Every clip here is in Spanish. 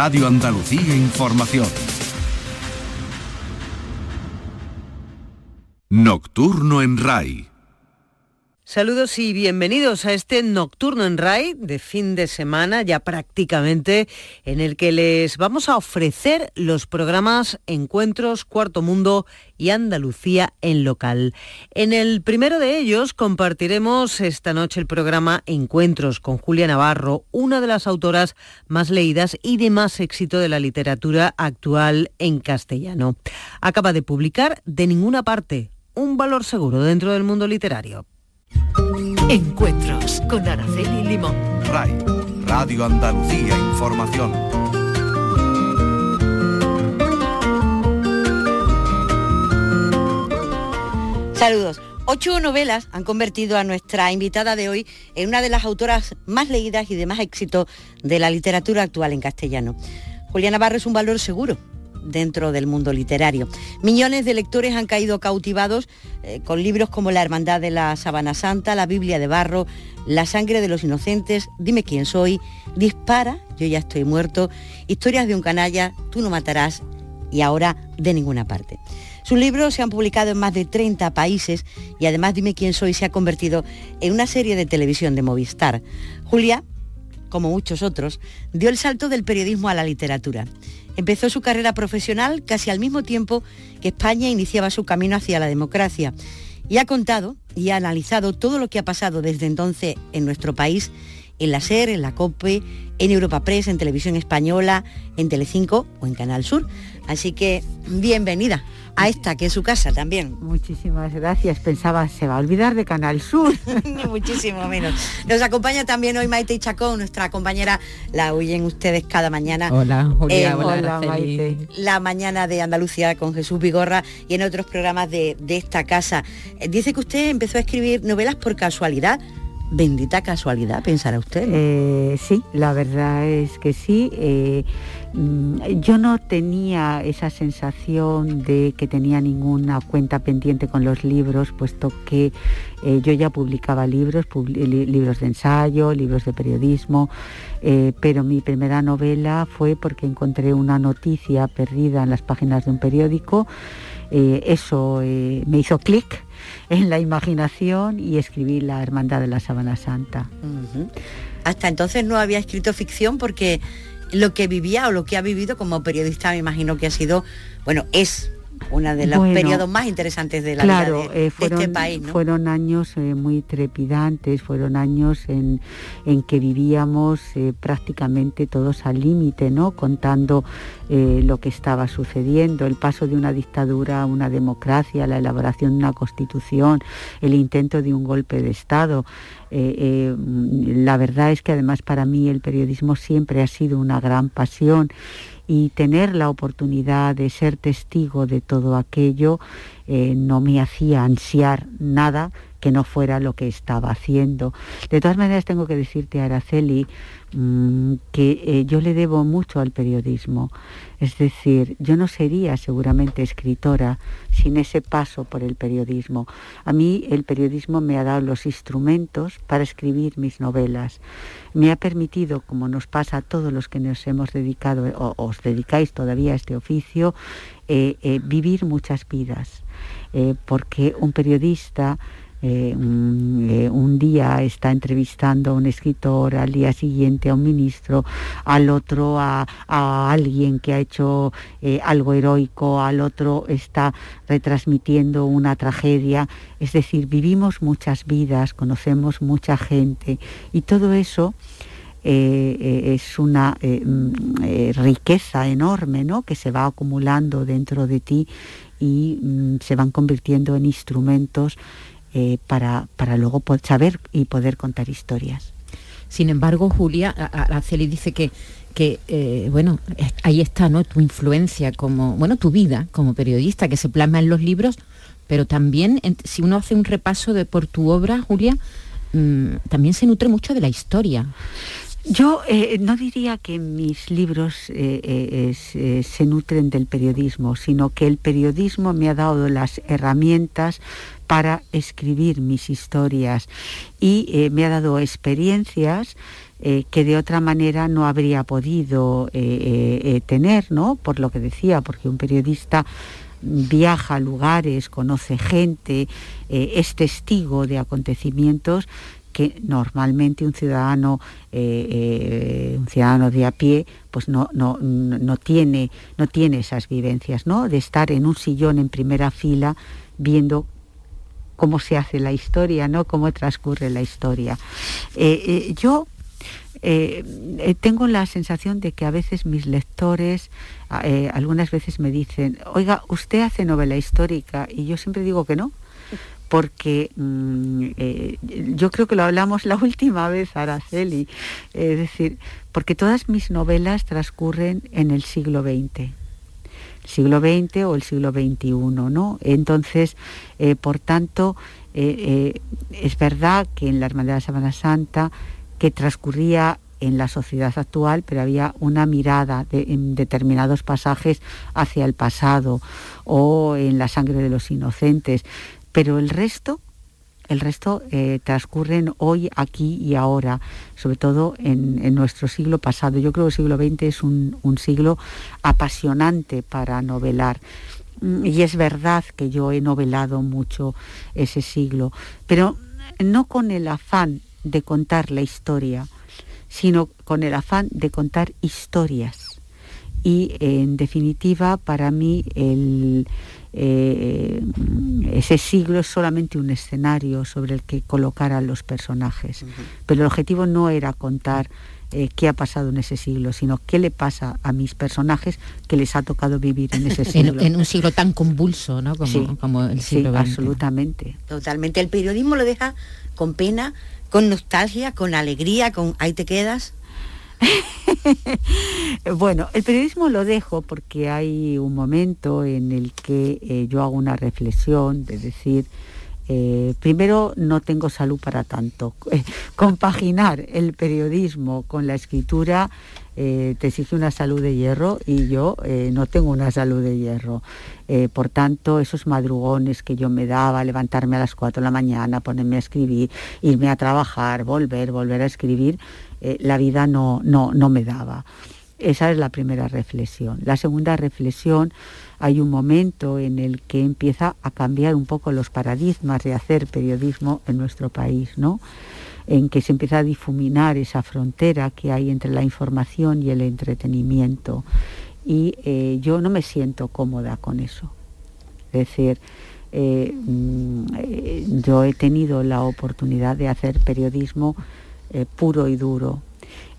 Radio Andalucía Información. Nocturno en RAI. Saludos y bienvenidos a este nocturno en RAI de fin de semana, ya prácticamente, en el que les vamos a ofrecer los programas Encuentros, Cuarto Mundo y Andalucía en local. En el primero de ellos compartiremos esta noche el programa Encuentros con Julia Navarro, una de las autoras más leídas y de más éxito de la literatura actual en castellano. Acaba de publicar De ninguna parte, un valor seguro dentro del mundo literario. Encuentros con Araceli Limón. RAI, Radio Andalucía Información. Saludos. Ocho novelas han convertido a nuestra invitada de hoy en una de las autoras más leídas y de más éxito de la literatura actual en castellano. Juliana Navarro es un valor seguro dentro del mundo literario. Millones de lectores han caído cautivados eh, con libros como La Hermandad de la Sabana Santa, La Biblia de Barro, La Sangre de los Inocentes, Dime quién soy, Dispara, Yo ya estoy muerto, Historias de un canalla, Tú no matarás y ahora de ninguna parte. Sus libros se han publicado en más de 30 países y además Dime quién soy se ha convertido en una serie de televisión de Movistar. Julia, como muchos otros, dio el salto del periodismo a la literatura. Empezó su carrera profesional casi al mismo tiempo que España iniciaba su camino hacia la democracia. Y ha contado y ha analizado todo lo que ha pasado desde entonces en nuestro país, en la SER, en la COPE, en Europa Press, en Televisión Española, en Telecinco o en Canal Sur. Así que bienvenida a esta, que es su casa también. Muchísimas gracias. Pensaba, se va a olvidar de Canal Sur. Ni muchísimo menos. Nos acompaña también hoy Maite Chacón, nuestra compañera, la oyen ustedes cada mañana. Hola, Julia, hola, Maite. La mañana de Andalucía con Jesús Vigorra y en otros programas de, esta casa. Eh, dice que usted empezó a escribir novelas por casualidad. Bendita casualidad, pensará usted. Eh, sí, la verdad es que sí. Eh, Mm, yo no tenía esa sensación de que tenía ninguna cuenta pendiente con los libros, puesto que eh, yo ya publicaba libros, libros de ensayo, libros de periodismo, eh, pero mi primera novela fue porque encontré una noticia perdida en las páginas de un periódico. Eh, eso me hizo clic en la imaginación y escribí La Hermandad de la Sabana Santa. Hasta entonces no había escrito ficción porque lo que vivía o lo que ha vivido como periodista, me imagino que ha sido, bueno, es uno de los periodos más interesantes de la vida de, eh, este país. Fueron años eh, muy trepidantes, fueron años en, que vivíamos eh, prácticamente todos al límite, ¿no? contando lo que estaba sucediendo, el paso de una dictadura a una democracia, la elaboración de una constitución, el intento de un golpe de Estado. la verdad es que además para mí el periodismo siempre ha sido una gran pasión y tener la oportunidad de ser testigo de todo aquello eh, no me hacía ansiar nada que no fuera lo que estaba haciendo. De todas maneras tengo que decirte, Araceli, mm, que eh, yo le debo mucho al periodismo. Es decir, yo no sería seguramente escritora sin ese paso por el periodismo. A mí el periodismo me ha dado los instrumentos para escribir mis novelas. Me ha permitido, como nos pasa a todos los que nos hemos dedicado o os dedicáis todavía a este oficio, eh, eh, vivir muchas vidas. Porque un periodista eh, eh, un, día está entrevistando a un escritor, al día siguiente a un ministro, al otro a, alguien que ha hecho eh, algo heroico, al otro está retransmitiendo una tragedia. Es decir, vivimos muchas vidas, conocemos mucha gente y todo eso es una mm, riqueza enorme ¿no? que se va acumulando dentro de ti y mm, se van convirtiendo en instrumentos eh, para, para luego saber y poder contar historias. Sin embargo, Julia, Araceli dice que, que eh, bueno, ahí está ¿no? tu influencia como, bueno, tu vida como periodista que se plasma en los libros, pero también si uno hace un repaso de por tu obra, Julia, mm, también se nutre mucho de la historia. Yo eh, no diría que mis libros se nutren del periodismo, sino que el periodismo me ha dado las herramientas para escribir mis historias y eh, me ha dado experiencias eh, que de otra manera no habría podido eh, tener, ¿no? Por lo que decía, porque un periodista viaja a lugares, conoce gente, es testigo de acontecimientos que normalmente un ciudadano, un ciudadano de a pie, pues no, no, no, tiene, no tiene esas vivencias, ¿no? De estar en un sillón en primera fila viendo cómo se hace la historia, ¿no? Cómo transcurre la historia. Eh, eh, yo eh, tengo la sensación de que a veces mis lectores algunas veces me dicen, oiga, usted hace novela histórica y yo siempre digo que no, porque mm, yo creo que lo hablamos la última vez, Araceli, es decir, porque todas mis novelas transcurren en el siglo XX siglo XX o el siglo XXI, ¿no? Entonces, eh, por tanto, eh, eh, es verdad que en la Hermandad de la Semana Santa, que transcurría en la sociedad actual, pero había una mirada en determinados pasajes hacia el pasado o en la sangre de los inocentes, pero el resto el resto eh, transcurren hoy, aquí y ahora, sobre todo en, nuestro siglo pasado. Yo creo que el siglo XX es un, siglo apasionante para novelar. Mm, y es verdad que yo he novelado mucho ese siglo, pero no con el afán de contar la historia, sino con el afán de contar historias. Y en definitiva, para mí el, eh, ese siglo es solamente un escenario sobre el que colocar a los personajes. Pero el objetivo no era contar eh, qué ha pasado en ese siglo, sino qué le pasa a mis personajes que les ha tocado vivir en ese siglo. en, un siglo tan convulso, ¿no? Como, el siglo sí, absolutamente. Totalmente. El periodismo lo deja con pena, con nostalgia, con alegría, con ahí te quedas. bueno, el periodismo lo dejo porque hay un momento en el que eh, yo hago una reflexión de decir, eh, primero no tengo salud para tanto. compaginar el periodismo con la escritura te exige una salud de hierro y yo eh, no tengo una salud de hierro. por tanto, esos madrugones que yo me daba, levantarme a las 4 de la mañana, ponerme a escribir, irme a trabajar, volver, volver a escribir, eh, la vida no, no, no me daba. Esa es la primera reflexión. La segunda reflexión, hay un momento en el que empieza a cambiar un poco los paradigmas de hacer periodismo en nuestro país, ¿no? En que se empieza a difuminar esa frontera que hay entre la información y el entretenimiento. Y eh, yo no me siento cómoda con eso. Es decir, eh, mm, yo he tenido la oportunidad de hacer periodismo eh, puro y duro.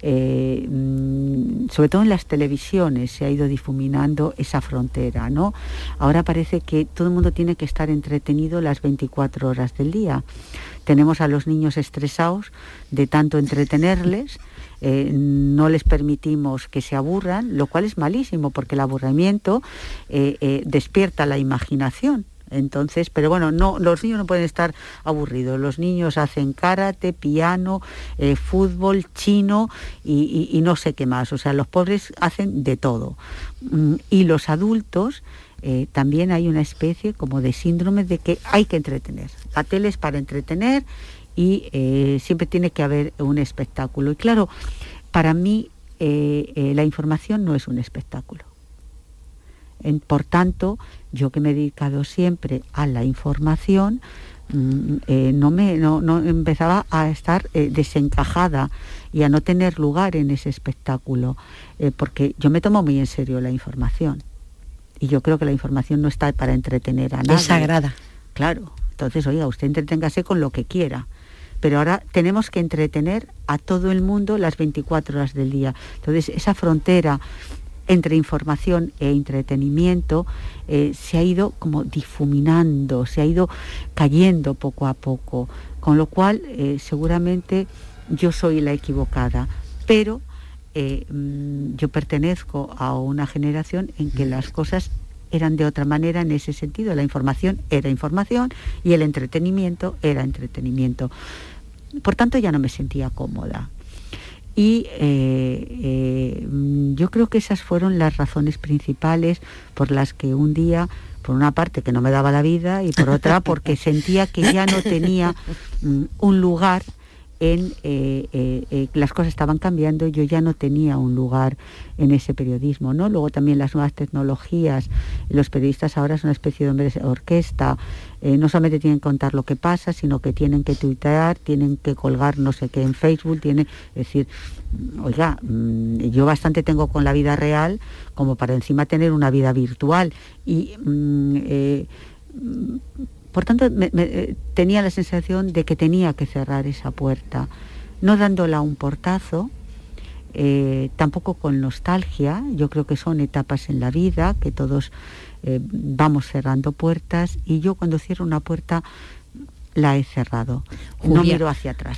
Eh, mm, sobre todo en las televisiones se ha ido difuminando esa frontera, ¿no? Ahora parece que todo el mundo tiene que estar entretenido las 24 horas del día. Tenemos a los niños estresados de tanto entretenerles, eh, no les permitimos que se aburran, lo cual es malísimo porque el aburrimiento despierta la imaginación. Entonces, pero bueno, no, los niños no pueden estar aburridos. Los niños hacen karate, piano, eh, fútbol, chino y, no sé qué más. O sea, los pobres hacen de todo. Mm, y los adultos eh, también hay una especie como de síndrome de que hay que entretener. La tele es para entretener y eh, siempre tiene que haber un espectáculo. Y claro, para mí la información no es un espectáculo por tanto, yo que me he dedicado siempre a la información, mm, eh, no, me, no, empezaba a estar eh, desencajada y a no tener lugar en ese espectáculo, eh, porque yo me tomo muy en serio la información. Y yo creo que la información no está para entretener a nadie. Es sagrada. Claro. Entonces, oiga, usted entreténgase con lo que quiera. Pero ahora tenemos que entretener a todo el mundo las 24 horas del día. Entonces, esa frontera entre información e entretenimiento eh, se ha ido como difuminando, se ha ido cayendo poco a poco, con lo cual eh, seguramente yo soy la equivocada, pero eh, mm, yo pertenezco a una generación en que las cosas eran de otra manera en ese sentido. La información era información y el entretenimiento era entretenimiento. Por tanto, ya no me sentía cómoda. Y eh, eh, yo creo que esas fueron las razones principales por las que un día, por una parte que no me daba la vida y por otra porque sentía que ya no tenía mm, un lugar en eh, eh, eh, las cosas estaban cambiando, yo ya no tenía un lugar en ese periodismo, ¿no? Luego también las nuevas tecnologías, los periodistas ahora son una especie de hombres de orquesta, no solamente tienen que contar lo que pasa, sino que tienen que tuitear, tienen que colgar no sé qué en Facebook, tienen, es decir, oiga, mm, yo bastante tengo con la vida real como para encima tener una vida virtual y mm, por tanto, eh, tenía la sensación de que tenía que cerrar esa puerta, no dándola un portazo, eh, tampoco con nostalgia, yo creo que son etapas en la vida, que todos eh, vamos cerrando puertas y yo cuando cierro una puerta la he cerrado, no miro hacia atrás.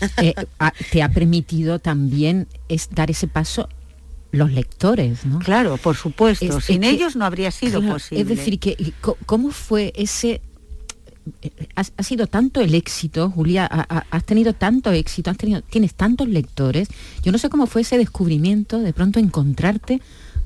te ha permitido también es dar ese paso los lectores, ¿no? Claro, por supuesto. Sin ellos no habría sido posible. Es decir, que ¿cómo fue ese ha, sido tanto el éxito, Julia, has tenido tanto éxito, has tenido, tienes tantos lectores. Yo no sé cómo fue ese descubrimiento, de pronto encontrarte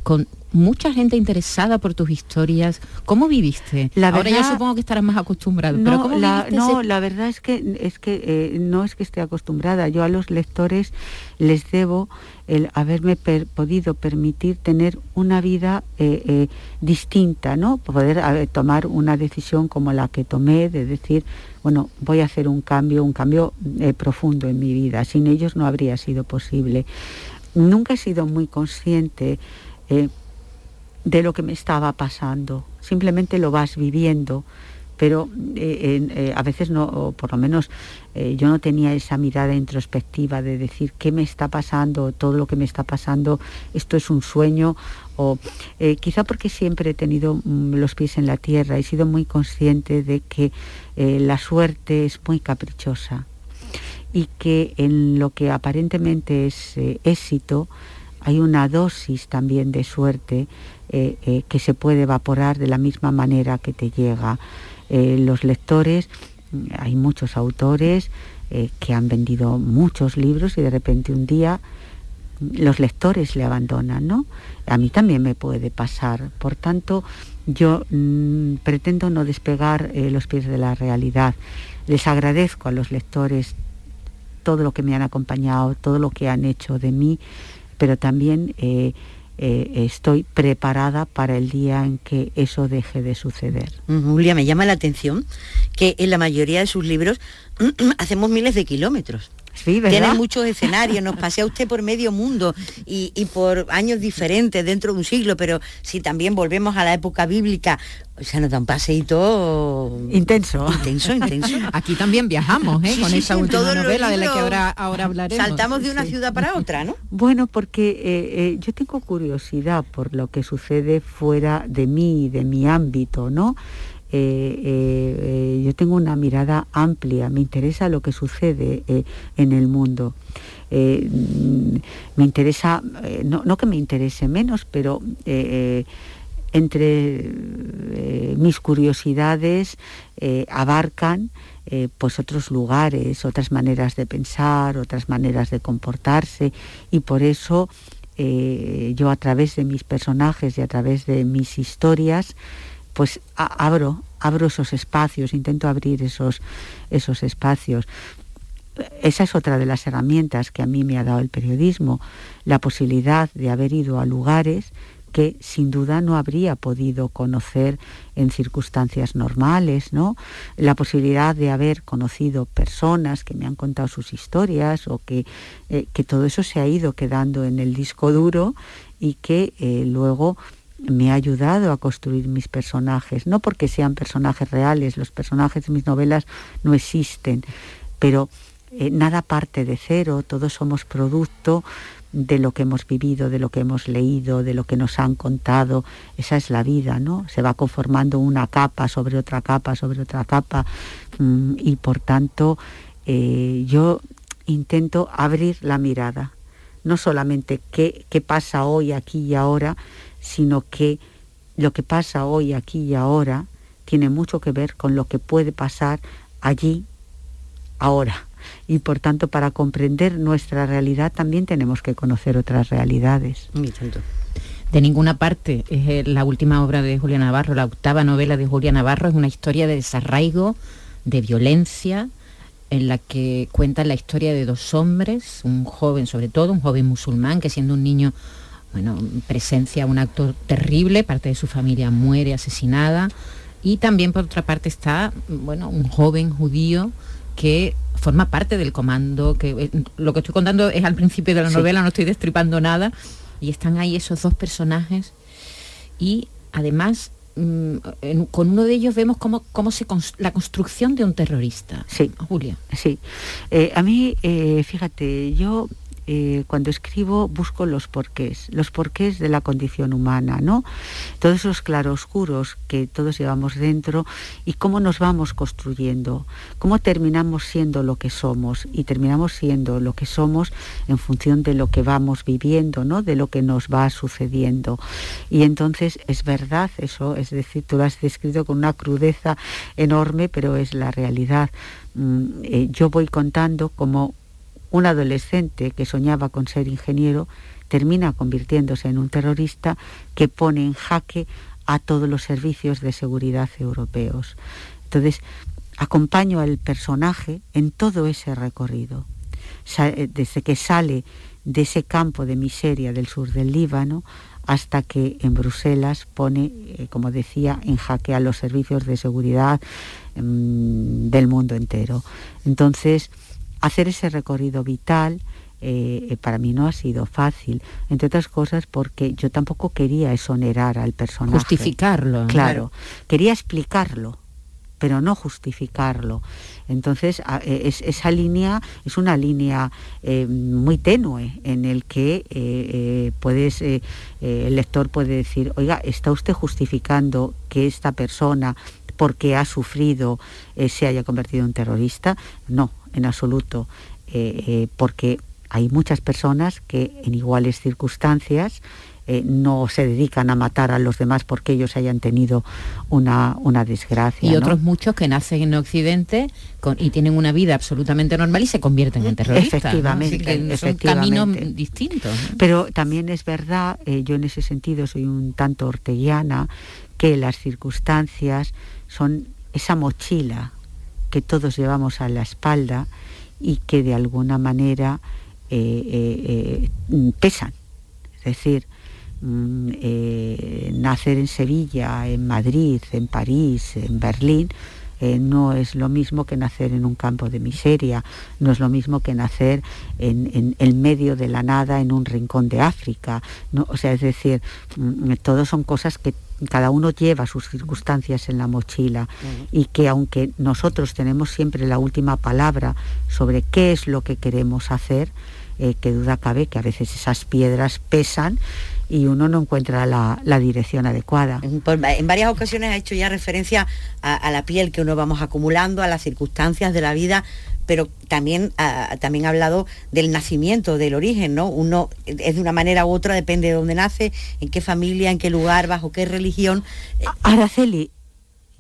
con mucha gente interesada por tus historias. ¿Cómo viviste? La Ahora ya supongo que estarás más acostumbrado. No, la, no la verdad es que es que eh, no es que esté acostumbrada. Yo a los lectores les debo el haberme podido permitir tener una vida eh, eh, distinta, ¿no? Poder tomar una decisión como la que tomé de decir, bueno, voy a hacer un cambio, un cambio profundo en mi vida. Sin ellos no habría sido posible. Nunca he sido muy consciente eh, de lo que me estaba pasando. Simplemente lo vas viviendo, pero eh, eh, a veces no, o por lo menos yo no tenía esa mirada introspectiva de decir qué me está pasando, todo lo que me está pasando, esto es un sueño, o quizá porque siempre he tenido mm, los pies en la tierra, he sido muy consciente de que la suerte es muy caprichosa y que en lo que aparentemente es éxito, hay una dosis también de suerte eh, eh, que se puede evaporar de la misma manera que te llega. Eh, los lectores, hay muchos autores que han vendido muchos libros y de repente un día los lectores le abandonan, ¿no? A mí también me puede pasar. Por tanto, yo mm, pretendo no despegar los pies de la realidad. Les agradezco a los lectores todo lo que me han acompañado, todo lo que han hecho de mí pero también eh, eh, estoy preparada para el día en que eso deje de suceder. Julia, me llama la atención que en la mayoría de sus libros hacemos miles de kilómetros. Tiene muchos escenarios, nos pasea usted por medio mundo y, por años diferentes dentro de un siglo, pero si también volvemos a la época bíblica, o sea, nos da un paseíto intenso. Intenso, intenso. Aquí también viajamos, ¿eh? con esa última novela de la que ahora, ahora hablaremos. Saltamos de una ciudad para otra, ¿no? Bueno, porque eh, eh, yo tengo curiosidad por lo que sucede fuera de mí, de mi ámbito, ¿no? Eh, eh, yo tengo una mirada amplia, me interesa lo que sucede eh, en el mundo. me interesa, no, que me interese menos, pero entre mis curiosidades abarcan pues otros lugares, otras maneras de pensar, otras maneras de comportarse y por eso yo a través de mis personajes y a través de mis historias pues abro, abro esos espacios, intento abrir esos, esos espacios. Esa es otra de las herramientas que a mí me ha dado el periodismo, la posibilidad de haber ido a lugares que sin duda no habría podido conocer en circunstancias normales, ¿no? La posibilidad de haber conocido personas que me han contado sus historias o que, eh, que todo eso se ha ido quedando en el disco duro y que eh, luego me ha ayudado a construir mis personajes, no porque sean personajes reales, los personajes de mis novelas no existen, pero eh, nada parte de cero, todos somos producto de lo que hemos vivido, de lo que hemos leído, de lo que nos han contado. Esa es la vida, ¿no? Se va conformando una capa sobre otra capa, sobre otra capa, mm, y por tanto eh, yo intento abrir la mirada, no solamente qué, qué pasa hoy, aquí y ahora, sino que lo que pasa hoy, aquí y ahora, tiene mucho que ver con lo que puede pasar allí, ahora. Y por tanto, para comprender nuestra realidad también tenemos que conocer otras realidades. De ninguna parte es la última obra de Julia Navarro, la octava novela de Julia Navarro, es una historia de desarraigo, de violencia, en la que cuenta la historia de dos hombres, un joven sobre todo, un joven musulmán que siendo un niño, bueno, presencia un acto terrible, parte de su familia muere asesinada, y también por otra parte está, bueno, un joven judío que forma parte del comando, que eh, lo que estoy contando es al principio de la novela, no estoy destripando nada, y están ahí esos dos personajes y además mm, con uno de ellos vemos cómo, cómo se la construcción de un terrorista. Sí. Julia. Sí. Eh, a mí, eh, fíjate, yo eh, cuando escribo busco los porqués, los porqués de la condición humana, ¿no? Todos esos claroscuros que todos llevamos dentro y cómo nos vamos construyendo, cómo terminamos siendo lo que somos y terminamos siendo lo que somos en función de lo que vamos viviendo, ¿no? De lo que nos va sucediendo. Y entonces es verdad eso, es decir, tú lo has descrito con una crudeza enorme, pero es la realidad. Mm, eh, yo voy contando como un adolescente que soñaba con ser ingeniero termina convirtiéndose en un terrorista que pone en jaque a todos los servicios de seguridad europeos. Entonces, acompaño al personaje en todo ese recorrido, eh, desde que sale de ese campo de miseria del sur del Líbano hasta que en Bruselas pone, eh, como decía, en jaque a los servicios de seguridad mm, del mundo entero. Entonces, hacer ese recorrido vital eh, eh, para mí no ha sido fácil, entre otras cosas porque yo tampoco quería exonerar al personaje. Justificarlo. Claro, quería explicarlo, pero no justificarlo. Entonces, e, esa línea es una línea eh, muy tenue en el que puedes, el lector puede decir, oiga, ¿está usted justificando que esta persona, porque ha sufrido, se haya convertido en terrorista? No, en absoluto, eh, eh, porque hay muchas personas que en iguales circunstancias eh, no se dedican a matar a los demás porque ellos hayan tenido una, una desgracia. Y otros muchos que nacen en Occidente y tienen una vida absolutamente normal y se convierten en terroristas. Efectivamente, son caminos distintos. Pero también es verdad, yo en ese sentido soy un tanto orteguiana, que las circunstancias son esa mochila que todos llevamos a la espalda y que de alguna manera eh, eh, eh, pesan. Es decir, mm, nacer en Sevilla, en Madrid, en París, en Berlín, no es lo mismo que nacer en un campo de miseria, no es lo mismo que nacer en, el medio de la nada en un rincón de África. ¿no? O sea, es decir, mm, todos son cosas que cada uno lleva sus circunstancias en la mochila y que aunque nosotros tenemos siempre la última palabra sobre qué es lo que queremos hacer, eh, que duda cabe que a veces esas piedras pesan y uno no encuentra la, dirección adecuada. En varias ocasiones ha hecho ya referencia a, la piel que uno vamos acumulando, a las circunstancias de la vida, pero también, ha, también ha hablado del nacimiento, del origen, ¿no? Uno es de una manera u otra, depende de dónde nace, en qué familia, en qué lugar, bajo qué religión. Araceli,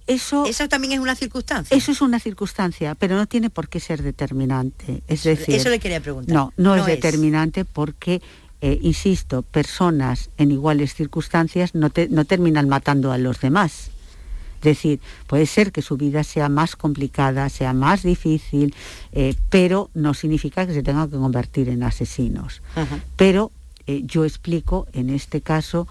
eso, eso también es una circunstancia. Eso es una circunstancia, pero no tiene por qué ser determinante. Es decir, eso le quería preguntar. No, no, es, determinante porque eh, insisto, personas en iguales circunstancias no, no terminan matando a los demás. Es decir, puede ser que su vida sea más complicada, sea más difícil, eh, pero no significa que se tengan que convertir en asesinos. Pero eh, yo explico en este caso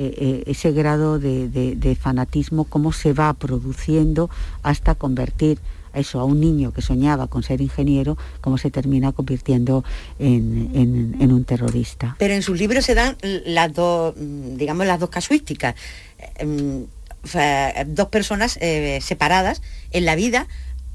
ese grado de, fanatismo, cómo se va produciendo hasta convertir eso, a un niño que soñaba con ser ingeniero, cómo se termina convirtiendo en, un terrorista. Pero en sus libros se dan las dos, digamos, las dos casuísticas. Em, dos personas eh, separadas en la vida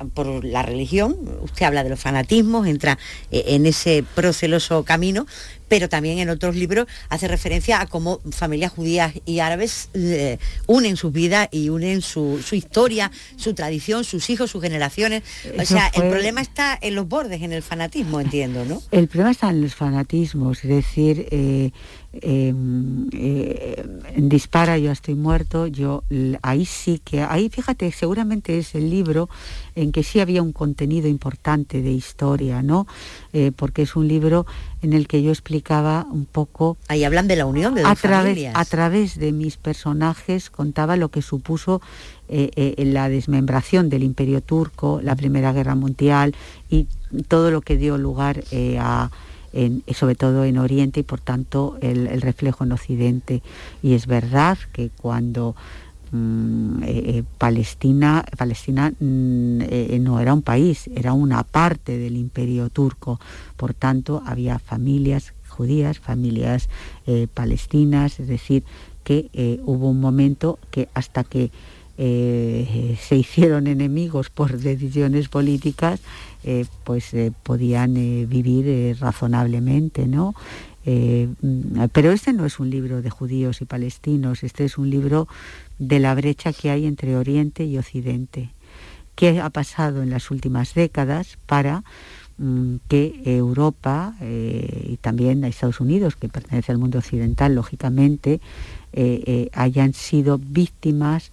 por la religión, usted habla de los fanatismos, entra eh, en ese proceloso camino, pero también en otros libros hace referencia a cómo familias judías y árabes eh, unen sus vidas y unen su, historia, su tradición, sus hijos, sus generaciones. o sea, el problema está en los bordes, en el fanatismo, entiendo, ¿no? El problema está en los fanatismos, es decir, eh, em, Dispara, yo estoy muerto, yo ahí sí que, ahí fíjate, seguramente es el libro en que sí había un contenido importante de historia, ¿no? Eh, porque es un libro en el que yo explicaba un poco... Ahí hablan de la unión de dos a través, familias. A través de mis personajes contaba lo que supuso eh, eh, la desmembración del imperio turco, la Primera Guerra Mundial y todo lo que dio lugar a sobre todo en Oriente y por tanto el, reflejo en Occidente. Y es verdad que cuando mm, eh, eh, Palestina, Palestina mm, eh, no era un país, era una parte del imperio turco. Por tanto, había familias judías, familias palestinas, es decir, que hubo un momento que hasta que se hicieron enemigos por decisiones políticas, eh, pues eh, podían eh, vivir razonablemente, ¿no? Pero este no es un libro de judíos y palestinos, este es un libro de la brecha que hay entre Oriente y Occidente. ¿Qué ha pasado en las últimas décadas para mm, que Europa y también Estados Unidos, que pertenece al mundo occidental, lógicamente, hayan sido víctimas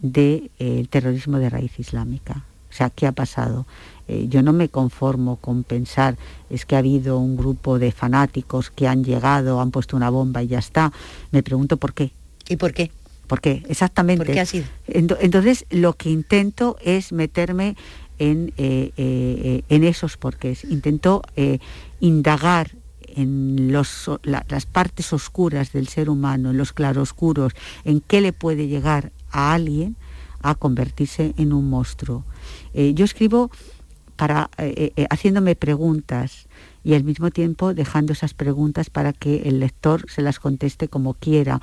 del terrorismo de raíz islámica? O sea, ¿qué ha pasado? Eh, yo no me conformo con pensar es que ha habido un grupo de fanáticos que han llegado, han puesto una bomba y ya está. Me pregunto por qué. ¿Y por qué? ¿Por qué? Exactamente. ¿Por qué ha sido? Entonces, lo que intento es meterme en, eh, eh, en esos porqués. Intento indagar en los, las partes oscuras del ser humano, en los claroscuros, en qué le puede llegar a alguien a convertirse en un monstruo. yo escribo para, eh, eh, eh, haciéndome preguntas y al mismo tiempo dejando esas preguntas para que el lector se las conteste como quiera,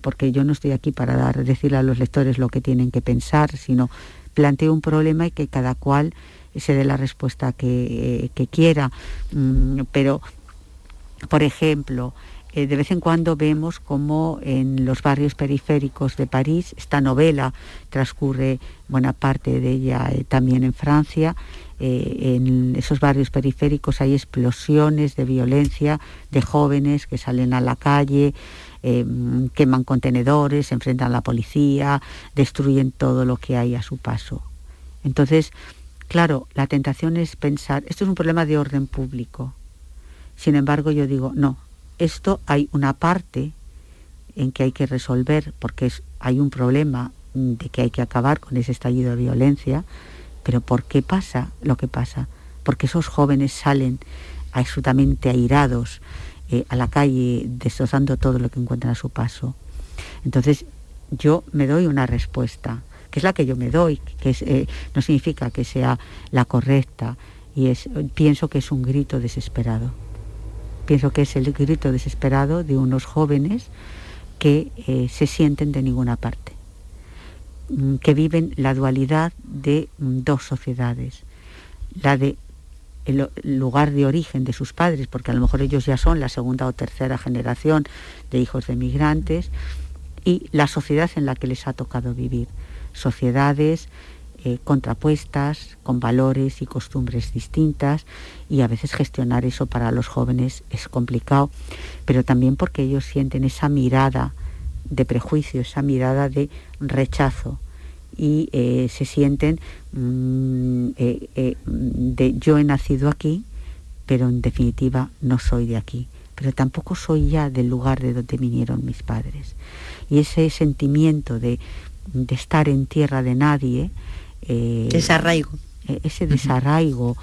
porque yo no estoy aquí para dar, decirle a los lectores lo que tienen que pensar, sino planteo un problema y que cada cual se dé la respuesta que, que quiera. Mm, pero, por ejemplo, de vez en cuando vemos como en los barrios periféricos de París, esta novela transcurre buena parte de ella también en Francia, eh, en esos barrios periféricos hay explosiones de violencia de jóvenes que salen a la calle, em, queman contenedores, se enfrentan a la policía, destruyen todo lo que hay a su paso. Entonces, claro, la tentación es pensar, esto es un problema de orden público. Sin embargo, yo digo, no, esto hay una parte en que hay que resolver porque hay un problema de que hay que acabar con ese estallido de violencia, pero ¿por qué pasa lo que pasa? Porque esos jóvenes salen absolutamente airados eh, a la calle, destrozando todo lo que encuentran a su paso. Entonces, yo me doy una respuesta, que es la que yo me doy, que eh, no significa que sea la correcta, y es, pienso que es un grito desesperado. Pienso que es el grito desesperado de unos jóvenes que eh, se sienten de ninguna parte. Mm, que viven la dualidad de mm, dos sociedades, la de el lugar de origen de sus padres, porque a lo mejor ellos ya son la segunda o tercera generación de hijos de migrantes, y la sociedad en la que les ha tocado vivir. Sociedades eh, contrapuestas, con valores y costumbres distintas, y a veces gestionar eso para los jóvenes es complicado, pero también porque ellos sienten esa mirada de prejuicio, esa mirada de rechazo y eh, se sienten mm, eh, de yo he nacido aquí, pero en definitiva no soy de aquí, pero tampoco soy ya del lugar de donde vinieron mis padres. Y ese sentimiento de, estar en tierra de nadie, desarraigo. ese desarraigo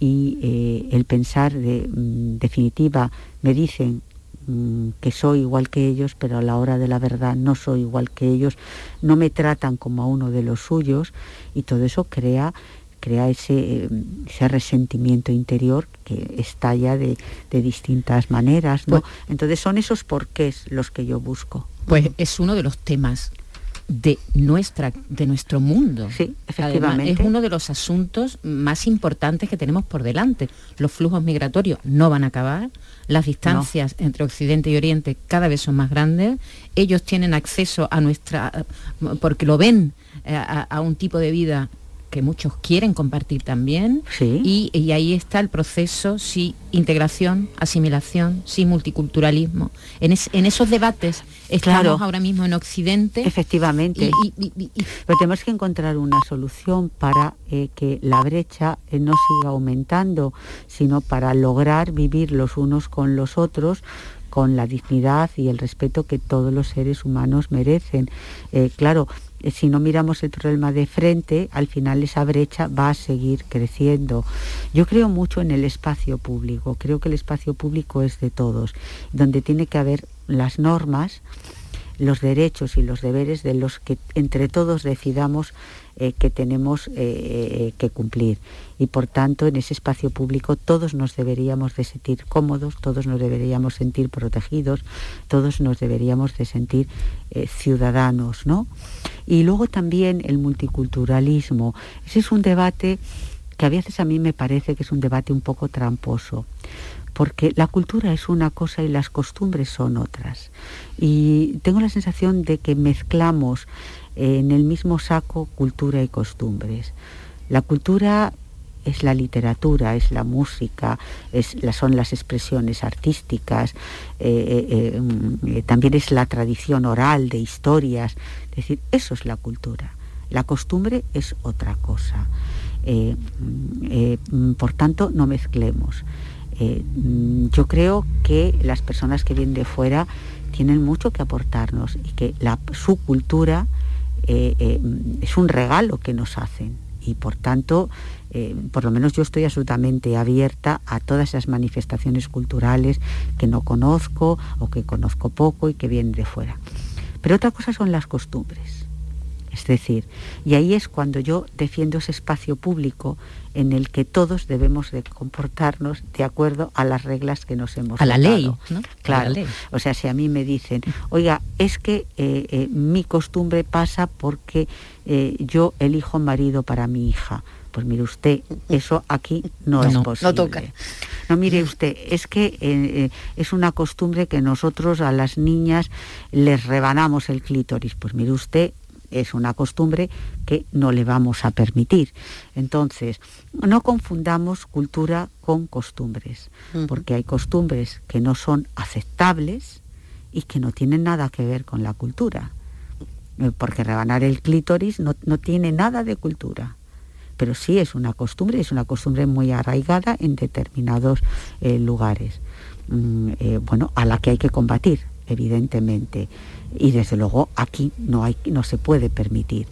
y el pensar de mm, definitiva, me dicen Mm, que soy igual que ellos, pero a la hora de la verdad no soy igual que ellos, no me tratan como a uno de los suyos y todo eso crea crea ese, ese resentimiento interior que estalla de, de distintas maneras. ¿no? Pues Entonces son esos porqués los que yo busco. Pues es uno de los temas de, nuestra, de nuestro mundo. Sí, efectivamente. es uno de los asuntos más importantes que tenemos por delante. Los flujos migratorios no van a acabar, las distancias entre Occidente y Oriente cada vez son más grandes, ellos tienen acceso a nuestra, porque lo ven, eh, a, un tipo de vida que muchos quieren compartir también. Sí. Y, ahí está el proceso, sí, integración, asimilación, sí, multiculturalismo. En, en esos debates estamos ahora mismo en Occidente. Efectivamente. Pero tenemos que encontrar una solución para eh, que la brecha eh, no siga aumentando, sino para lograr vivir los unos con los otros con la dignidad y el respeto que todos los seres humanos merecen. Eh, claro, si no miramos el problema de frente, al final esa brecha va a seguir creciendo. Yo creo mucho en el espacio público, creo que el espacio público es de todos, donde tiene que haber las normas, los derechos y los deberes de los que entre todos decidamos eh, que tenemos eh, que cumplir. Y por tanto, en ese espacio público todos nos deberíamos de sentir cómodos, todos nos deberíamos sentir protegidos, todos nos deberíamos de sentir eh, ciudadanos, ¿no? Y luego también el multiculturalismo. Ese es un debate que a veces a mí me parece que es un debate un poco tramposo porque la cultura es una cosa y las costumbres son otras. Y tengo la sensación de que mezclamos en el mismo saco cultura y costumbres. La cultura es la literatura, es la música, es, son las expresiones artísticas, eh, eh, eh, también es la tradición oral de historias. Es decir, eso es la cultura. La costumbre es otra cosa. por tanto, no mezclemos. yo creo que las personas que vienen de fuera tienen mucho que aportarnos y que su cultura eh, eh, es un regalo que nos hacen y por tanto, eh, por lo menos yo estoy absolutamente abierta a todas esas manifestaciones culturales que no conozco o que conozco poco y que vienen de fuera. Pero otra cosa son las costumbres. Es decir, y ahí es cuando yo defiendo ese espacio público en el que todos debemos de comportarnos de acuerdo a las reglas que nos hemos a la ley ¿no? claro o sea si a mí me dicen oiga es que eh, eh, mi costumbre pasa porque eh, yo elijo marido para mi hija pues mire usted, eso aquí no, es posible. No toca. No, mire usted, es que es una costumbre que nosotros a las niñas les rebanamos el clítoris. Pues mire usted, es una costumbre que no le vamos a permitir. Entonces, no confundamos cultura con costumbres, porque hay costumbres que no son aceptables y que no tienen nada que ver con la cultura. Eh, porque rebanar el clítoris no, tiene nada de cultura pero sí es una costumbre, es una costumbre muy arraigada en determinados eh, lugares, mm, eh, bueno, a la que hay que combatir, evidentemente y desde luego aquí no, hay, no se puede permitir.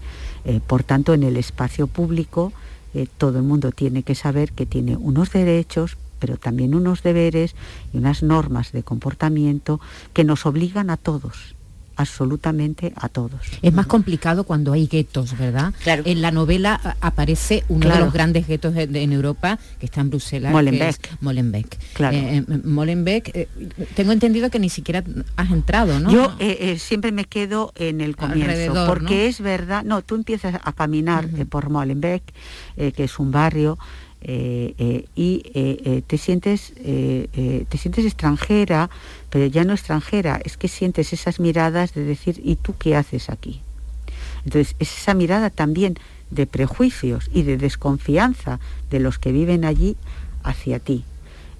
Eh, por tanto, en el espacio público eh, todo el mundo tiene que saber que tiene unos derechos, pero también unos deberes y unas normas de comportamiento que nos obligan a todos absolutamente a todos. Es más complicado cuando hay guetos, ¿verdad? Claro. En la novela aparece uno de los grandes guetos en Europa, que está en Bruselas, Molenbeek. Molenbeek. Claro. Eh, eh, Molenbeek, eh, tengo entendido que ni siquiera has entrado, ¿no? Yo siempre me quedo en el comienzo, porque es verdad, no, tú empiezas a caminar por Molenbeek, que es un barrio, eh, eh, y eh, te sientes te sientes extranjera pero ya no extranjera es que sientes esas miradas de decir y tú qué haces aquí entonces es esa mirada también de prejuicios y de desconfianza de los que viven allí hacia ti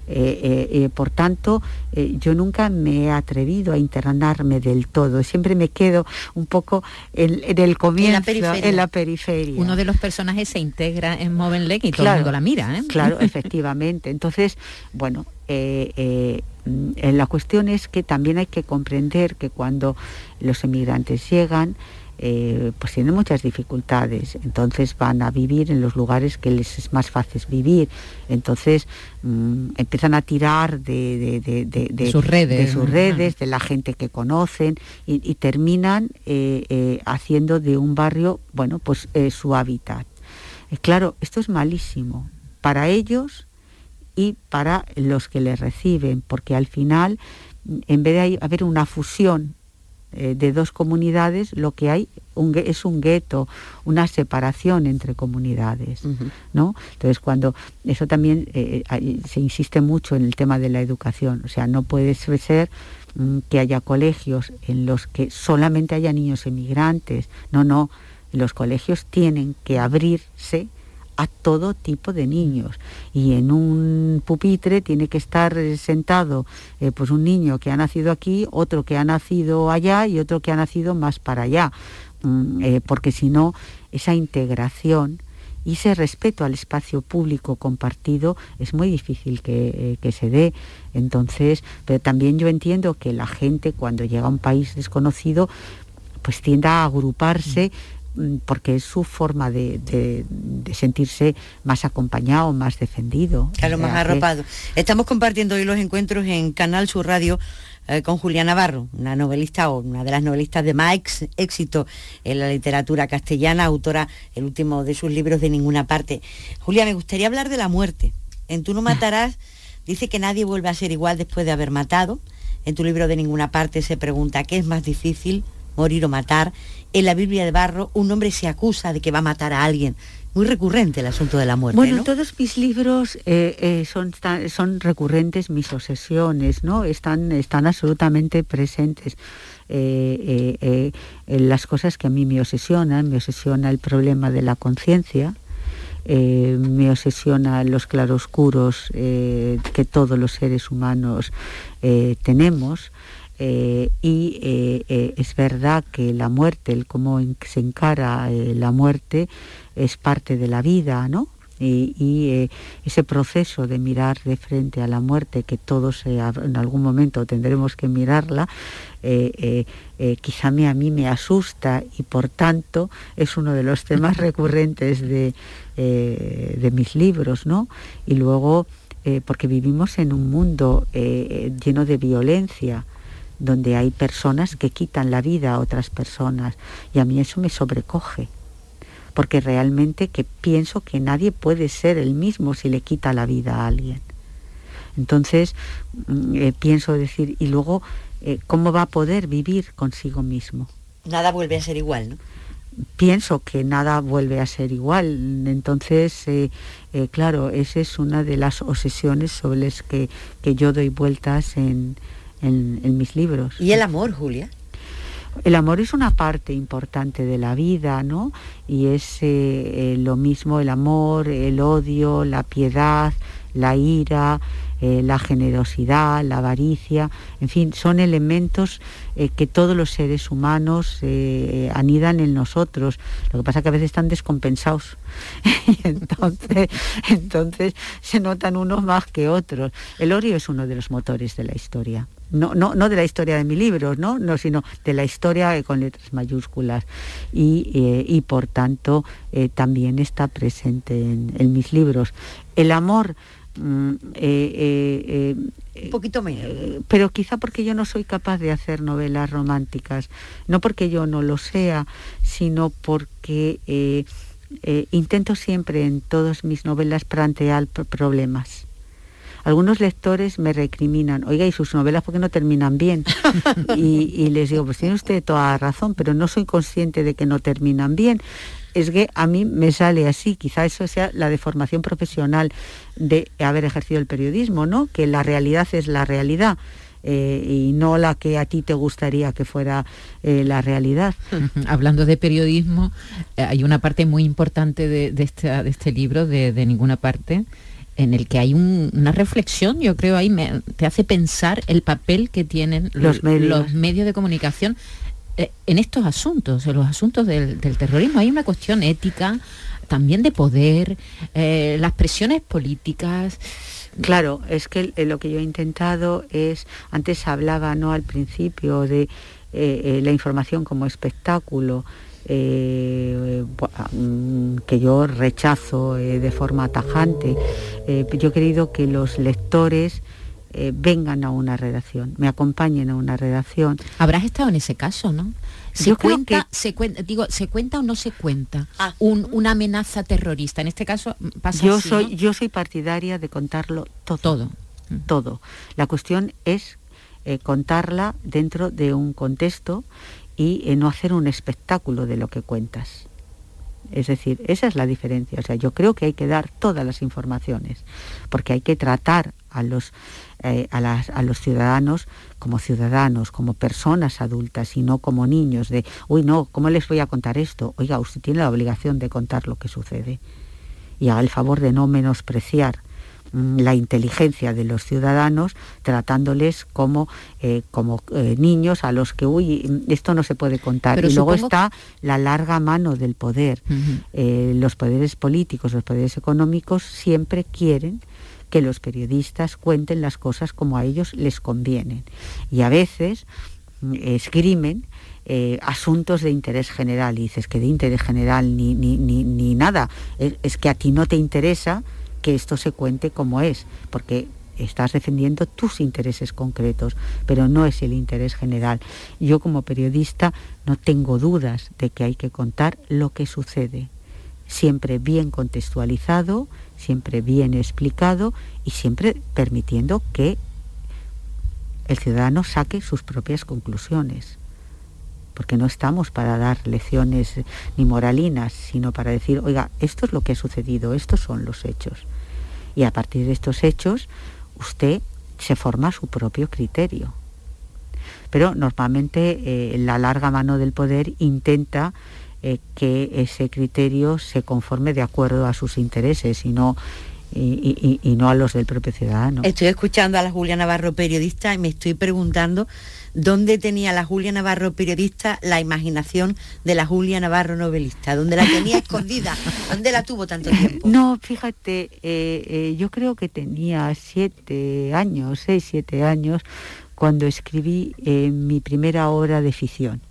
eh, eh, eh, por tanto, yo nunca me he atrevido a internarme del todo. Siempre me quedo un poco en, el comienzo, en la, periferia. Uno de los personajes se integra en Movenlec y todo el mundo la mira. Claro, efectivamente. Entonces, bueno, la cuestión es que también hay que comprender que cuando los emigrantes llegan, eh, pues tienen muchas dificultades, entonces van a vivir en los lugares que les es más fácil vivir, entonces mm, empiezan a tirar de, sus redes, de, sus redes, de la gente que conocen y, terminan eh, eh, haciendo de un barrio, bueno, pues su hábitat. claro, esto es malísimo para ellos y para los que les reciben, porque al final, en vez de haber una fusión eh, de dos comunidades, lo que hay es un gueto, una separación entre comunidades, ¿no? Entonces cuando eso también eh, se insiste mucho en el tema de la educación, o sea, no puede ser mm, que haya colegios en los que solamente haya niños emigrantes, no, no, los colegios tienen que abrirse a todo tipo de niños. Y en un pupitre tiene que estar sentado eh, pues un niño que ha nacido aquí, otro que ha nacido allá y otro que ha nacido más para allá, mm, eh, porque si no esa integración y ese respeto al espacio público compartido es muy difícil que, eh, se dé. Entonces, pero también yo entiendo que la gente cuando llega a un país desconocido, pues tienda a agruparse Mm, porque es su forma de, sentirse más acompañado, más defendido. Claro, más arropado. Estamos compartiendo hoy los encuentros en Canal Sur Radio eh, con Julia Navarro, una novelista o una de las novelistas de más éxito en la literatura castellana, autora el último de sus libros de ninguna parte. Julia, me gustaría hablar de la muerte. En Tú no matarás dice que nadie vuelve a ser igual después de haber matado. En tu libro de ninguna parte se pregunta qué es más difícil, morir o matar en la Biblia de Barro un hombre se acusa de que va a matar a alguien. Muy recurrente el asunto de la muerte. Bueno, todos mis libros eh, eh, son, son recurrentes, mis obsesiones, ¿no? Están, están absolutamente presentes. Eh, las cosas que a mí me obsesionan, me obsesiona el problema de la conciencia, me obsesiona los claroscuros que todos los seres humanos tenemos. Eh, y eh, eh, es verdad que la muerte, el cómo se encara la muerte, es parte de la vida, ¿no? Y, ese proceso de mirar de frente a la muerte, que todos en algún momento tendremos que mirarla, quizá a mí me asusta y por tanto es uno de los temas recurrentes de, de mis libros, ¿no? Y luego, porque vivimos en un mundo lleno de violencia, donde hay personas que quitan la vida a otras personas y a mí eso me sobrecoge porque realmente que pienso que nadie puede ser el mismo si le quita la vida a alguien. Entonces mm, eh, pienso decir, y luego, eh, ¿cómo va a poder vivir consigo mismo? Nada vuelve a ser igual, ¿no? Pienso que nada vuelve a ser igual. Entonces, eh, claro, esa es una de las obsesiones sobre las que yo doy vueltas en, en, mis libros. ¿Y el amor, Julia? El amor es una parte importante de la vida, ¿no? Y es eh, eh, lo mismo el amor, el odio, la piedad, la ira, eh, la generosidad, la avaricia, en fin, son elementos que todos los seres humanos anidan en nosotros. Lo que pasa es que a veces están descompensados. entonces, entonces se notan unos más que otros. El odio es uno de los motores de la historia no, no, no de la historia de mi libro, ¿no? no sino de la historia con letras mayúsculas. Y, eh, por tanto eh, también está presente en, mis libros. El amor... Mm, eh, un poquito menos. pero quizá porque yo no soy capaz de hacer novelas románticas, no porque yo no lo sea, sino porque intento siempre en todas mis novelas plantear problemas algunos lectores me recriminan, oiga, ¿y sus novelas por qué no terminan bien? Y, les digo, pues tiene usted toda razón, pero no soy consciente de que no terminan bien es que a mí me sale así, quizá eso sea la deformación profesional de haber ejercido el periodismo, ¿no? Que la realidad es la realidad. Eh, y no la que a ti te gustaría que fuera eh, la realidad. Hablando de periodismo, eh, hay una parte muy importante de, este, este, libro, de, de, ninguna parte, en el que hay una reflexión, yo creo, ahí me, te hace pensar el papel que tienen los, medios. de comunicación eh, en estos asuntos, en los asuntos del, terrorismo. Hay una cuestión ética, también de poder, eh, las presiones políticas. Claro, es que lo que yo he intentado es, antes hablaba ¿no? al principio de eh, la información como espectáculo, eh, mm, que yo rechazo eh, de forma tajante. Eh, yo he querido que los lectores vengan a una redacción, me acompañen a una redacción. Habrás estado en ese caso, ¿no? ¿Se cuenta, se cuenta, digo, ¿se cuenta o no se cuenta ah. una amenaza terrorista? En este caso mm, pasa yo soy, Yo soy partidaria de contarlo todo. Todo. Mm. Todo. La cuestión es contarla dentro de un contexto y eh, no hacer un espectáculo de lo que cuentas. Es decir, esa es la diferencia. O sea, yo creo que hay que dar todas las informaciones, porque hay que tratar a los, eh, a, los ciudadanos como ciudadanos, como personas adultas y no como niños de, uy, no, ¿cómo les voy a contar esto? Oiga, usted tiene la obligación de contar lo que sucede. y haga el favor de no menospreciar la inteligencia de los ciudadanos tratándoles como, eh, como eh, niños a los que, uy, esto no se puede contar. y luego está la larga mano del poder. Eh, los poderes políticos, los poderes económicos siempre quieren que los periodistas cuenten las cosas como a ellos les convienen. Y a veces mm, esgrimen eh, asuntos de interés general. Y dices que de interés general ni, ni, ni, nada. Es, que a ti no te interesa que esto se cuente como es, porque estás defendiendo tus intereses concretos, pero no es el interés general. Yo como periodista no tengo dudas de que hay que contar lo que sucede, siempre bien contextualizado, siempre bien explicado y siempre permitiendo que el ciudadano saque sus propias conclusiones. Porque no estamos para dar lecciones ni moralinas, sino para decir, oiga, esto es lo que ha sucedido, estos son los hechos. Y a partir de estos hechos, usted se forma su propio criterio. Pero normalmente eh, la larga mano del poder intenta eh, que ese criterio se conforme de acuerdo a sus intereses y no y, no a los del propio ciudadano. Estoy escuchando a la Julia Navarro periodista y me estoy preguntando dónde tenía la Julia Navarro periodista la imaginación de la Julia Navarro novelista, dónde la tenía escondida, dónde la tuvo tanto tiempo. No, fíjate, eh, eh, yo creo que tenía siete años, seis, siete años, cuando escribí mi primera obra de ficción.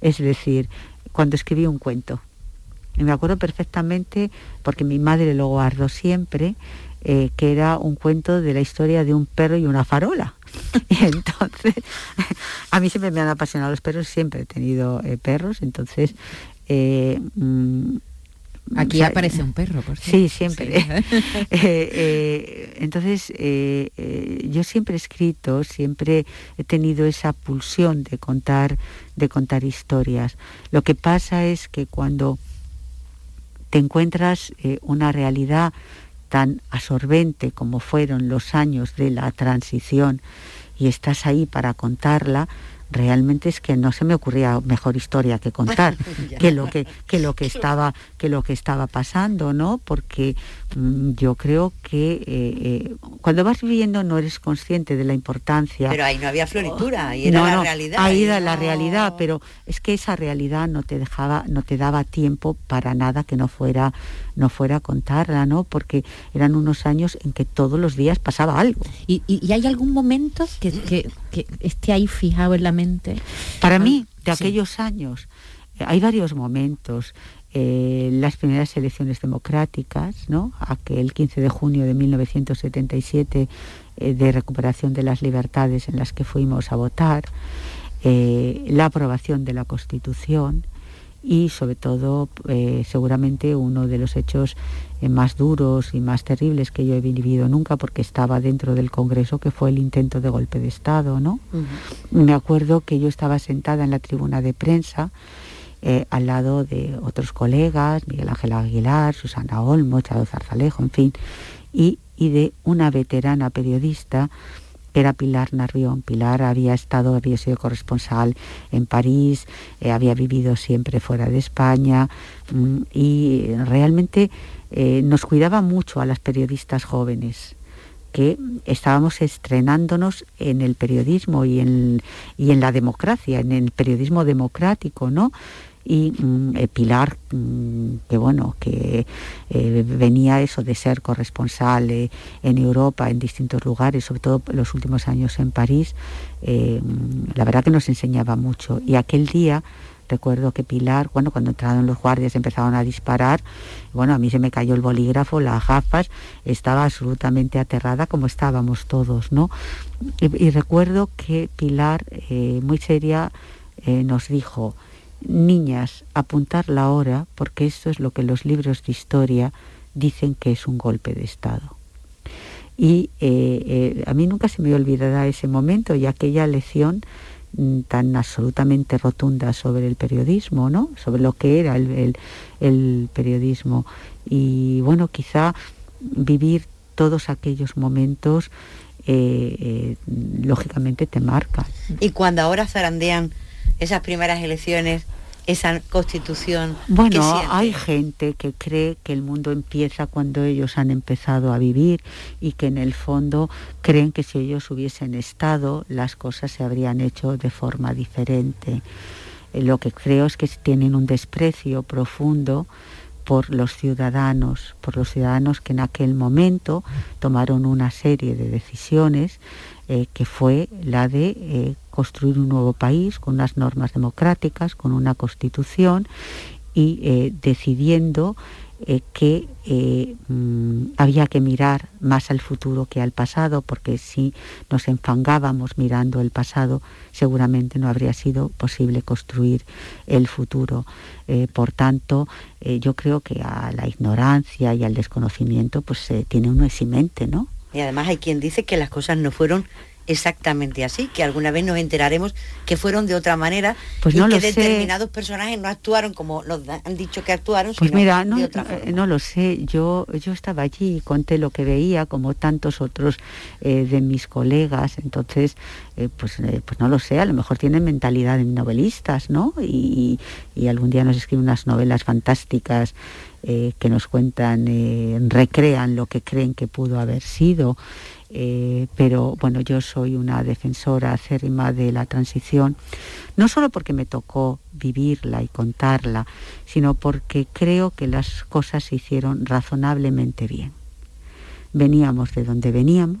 Es decir, cuando escribí un cuento. Y me acuerdo perfectamente, porque mi madre lo guardó siempre, eh, que era un cuento de la historia de un perro y una farola. Y entonces, a mí siempre me han apasionado los perros, siempre he tenido eh, perros, entonces eh, mm, Aquí aparece un perro, por cierto. Sí, siempre. Eh, eh, entonces, eh, yo siempre he escrito, siempre he tenido esa pulsión de contar, de contar historias. Lo que pasa es que cuando te encuentras una realidad tan absorbente como fueron los años de la transición y estás ahí para contarla, realmente es que no se me ocurría mejor historia que contar que lo que, que lo que estaba que lo que estaba pasando no porque mm, yo creo que eh, eh, cuando vas viviendo no eres consciente de la importancia. Pero ahí no había floritura ahí era la realidad ahí era la realidad pero es que esa realidad no te dejaba no te daba tiempo para nada que no fuera no fuera a contarla no porque eran unos años en que todos los días pasaba algo. Y, y, hay algún momento que, que, que esté ahí fijado en la mente para mí, de aquellos años, eh, hay varios momentos. Eh, las primeras elecciones democráticas, ¿no? aquel 15 de junio de 1977 eh, de recuperación de las libertades en las que fuimos a votar, la aprobación de la Constitución, y sobre todo eh, seguramente uno de los hechos eh, más duros y más terribles que yo he vivido nunca porque estaba dentro del Congreso que fue el intento de golpe de Estado, ¿no? Me acuerdo que yo estaba sentada en la tribuna de prensa eh, al lado de otros colegas, Miguel Ángel Aguilar, Susana Olmo, Chado Zarzalejo, en fin, y, y de una veterana periodista era Pilar Narrión. Pilar había estado, había sido corresponsal en París, eh, había vivido siempre fuera de España mm, y realmente eh, nos cuidaba mucho a las periodistas jóvenes que estábamos estrenándonos en el periodismo y en, y en la democracia, en el periodismo democrático, ¿no? Y mm, eh, Pilar, mm, que bueno, que eh, venía eso de ser corresponsal eh, en Europa, en distintos lugares, sobre todo los últimos años en París, mm, la verdad que nos enseñaba mucho. Y aquel día recuerdo que Pilar, bueno, cuando entraron los guardias empezaron a disparar, bueno, a mí se me cayó el bolígrafo, las gafas, estaba absolutamente aterrada como estábamos todos, ¿no? Y, recuerdo que Pilar, muy seria, nos dijo, Niñas, apuntar la hora, porque esto es lo que los libros de historia dicen que es un golpe de Estado. Y eh, eh, a mí nunca se me olvidará ese momento y aquella lección mm, tan absolutamente rotunda sobre el periodismo, ¿no? Sobre lo que era el, periodismo. Y bueno, quizá vivir todos aquellos momentos eh, lógicamente te marcan. Y cuando ahora zarandean esas primeras elecciones esa constitución? Bueno, hay gente que cree que el mundo empieza cuando ellos han empezado a vivir y que en el fondo creen que si ellos hubiesen estado las cosas se habrían hecho de forma diferente. Eh, lo que creo es que tienen un desprecio profundo por los ciudadanos, por los ciudadanos que en aquel momento tomaron una serie de decisiones eh, que fue la de eh, construir un nuevo país con unas normas democráticas, con una constitución y eh, decidiendo que mm, había que mirar más al futuro que al pasado, porque si nos enfangábamos mirando el pasado, seguramente no habría sido posible construir el futuro. por tanto, yo creo que a la ignorancia y al desconocimiento pues tiene uno eximente, ¿no? Y además hay quien dice que las cosas no fueron exactamente así, que alguna vez nos enteraremos que fueron de otra manera pues y no que determinados personajes no actuaron como nos han dicho que actuaron, pues sino mira, no, de otra forma. no lo sé, yo, yo estaba allí y conté lo que veía, como tantos otros eh, de mis colegas, entonces, eh, pues, eh, pues no lo sé, a lo mejor tienen mentalidad de novelistas, ¿no? Y, y algún día nos escriben unas novelas fantásticas que nos cuentan, recrean lo que creen que pudo haber sido. Eh, pero bueno, yo soy una defensora acérrima de la transición, no solo porque me tocó vivirla y contarla, sino porque creo que las cosas se hicieron razonablemente bien. Veníamos de donde veníamos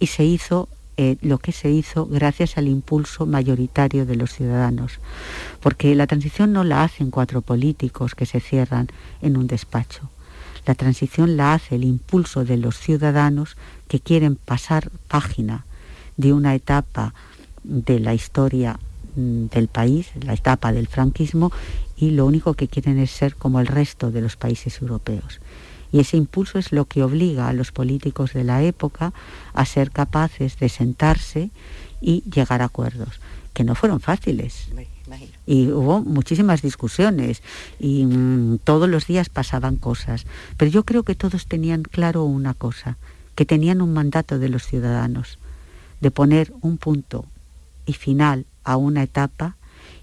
y se hizo eh, lo que se hizo gracias al impulso mayoritario de los ciudadanos, porque la transición no la hacen cuatro políticos que se cierran en un despacho. La transición la hace el impulso de los ciudadanos que quieren pasar página de una etapa de la historia mm, del país, la etapa del franquismo, y lo único que quieren es ser como el resto de los países europeos. Y ese impulso es lo que obliga a los políticos de la época a ser capaces de sentarse y llegar a acuerdos, que no fueron fáciles. Y hubo muchísimas discusiones y mm, todos los días pasaban cosas. Pero yo creo que todos tenían claro una cosa, que tenían un mandato de los ciudadanos de poner un punto y final a una etapa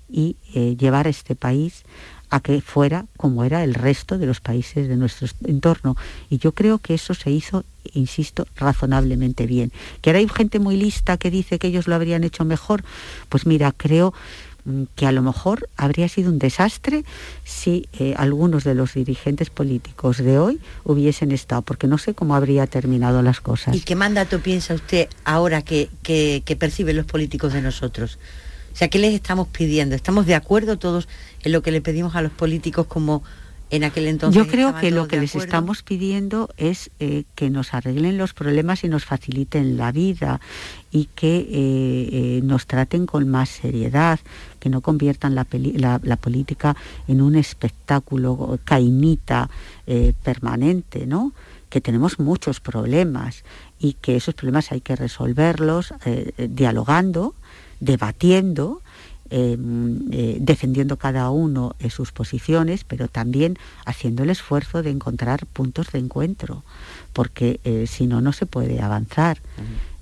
y eh, llevar a este país a que fuera como era el resto de los países de nuestro entorno. Y yo creo que eso se hizo, insisto, razonablemente bien. Que ahora hay gente muy lista que dice que ellos lo habrían hecho mejor. Pues mira, creo que a lo mejor habría sido un desastre si eh, algunos de los dirigentes políticos de hoy hubiesen estado, porque no sé cómo habría terminado las cosas. ¿Y qué mandato piensa usted ahora que, que, que perciben los políticos de nosotros? O sea, ¿qué les estamos pidiendo? ¿Estamos de acuerdo todos en lo que le pedimos a los políticos como en aquel entonces. Yo creo que lo que les estamos pidiendo es eh, que nos arreglen los problemas y nos faciliten la vida y que eh, eh, nos traten con más seriedad, que no conviertan la, la, política en un espectáculo cainita permanente, ¿no? que tenemos muchos problemas y que esos problemas hay que resolverlos dialogando, debatiendo Em, eh, defendiendo cada uno eh, sus posiciones, pero también haciendo el esfuerzo de encontrar puntos de encuentro, porque eh, si no, no se puede avanzar.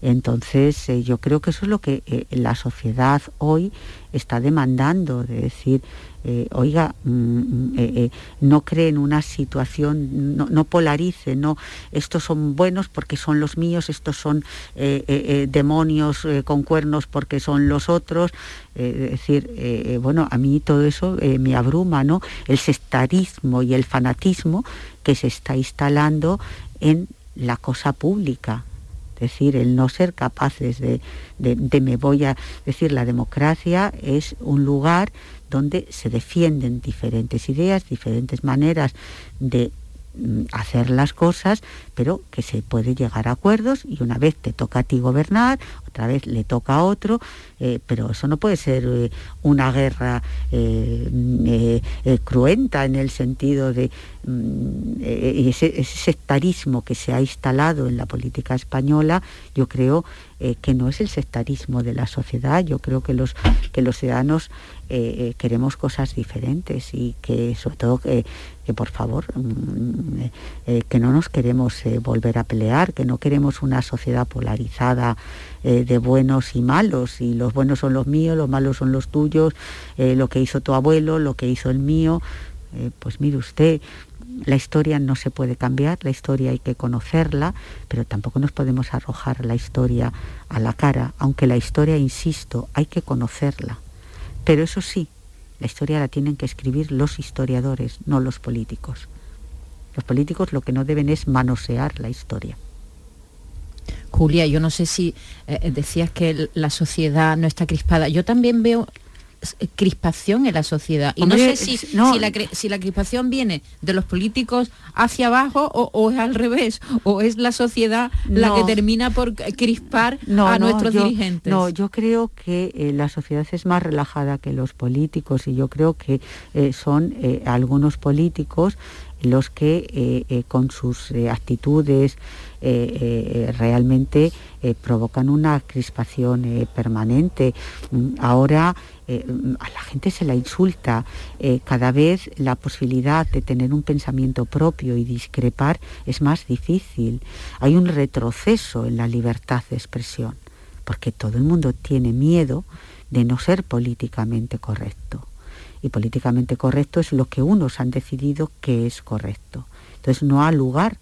Entonces, yo creo que eso es lo que la sociedad hoy está demandando, de decir, eh, oiga, mm, mm, eh, eh, no creen una situación, no, polarice, no, estos son buenos porque son los míos, estos son demonios con cuernos porque son los otros. es decir, bueno, a mí todo eso me abruma, ¿no? El sectarismo y el fanatismo que se está instalando en la cosa pública, decir, el no ser capaces de, de, me voy a decir, la democracia es un lugar donde se defienden diferentes ideas, diferentes maneras de mm, hacer las cosas, pero que se puede llegar a acuerdos y una vez te toca a ti gobernar, otra vez le toca a otro, eh, pero eso no puede ser eh, una guerra eh, cruenta en el sentido de mm, ese, sectarismo que se ha instalado en la política española, yo creo que no es el sectarismo de la sociedad. Yo creo que los, que los ciudadanos queremos cosas diferentes y que sobre todo que por favor, mm, que no nos queremos volver a pelear, que no queremos una sociedad polarizada de buenos y malos, y los buenos son los míos, los malos son los tuyos, lo que hizo tu abuelo, lo que hizo el mío. pues mire usted, la historia no se puede cambiar, la historia hay que conocerla, pero tampoco nos podemos arrojar la historia a la cara, aunque la historia, insisto, hay que conocerla. Pero eso sí, la historia la tienen que escribir los historiadores, no los políticos. Los políticos lo que no deben es manosear la historia. Julia, yo no sé si eh, decías que la sociedad no está crispada. Yo también veo crispación en la sociedad. Y no sé si, si, la, crispación viene de los políticos hacia abajo o, es al revés, o es la sociedad la que termina por crispar a nuestros dirigentes. No, yo creo que eh, la sociedad es más relajada que los políticos y yo creo que eh, son eh, algunos políticos los que con sus actitudes realmente provocan una crispación permanente. Mm, ahora eh, a la gente se la insulta. Eh, cada vez la posibilidad de tener un pensamiento propio y discrepar es más difícil. Hay un retroceso en la libertad de expresión, porque todo el mundo tiene miedo de no ser políticamente correcto. Y políticamente correcto es lo que unos han decidido que es correcto. Entonces no ha lugar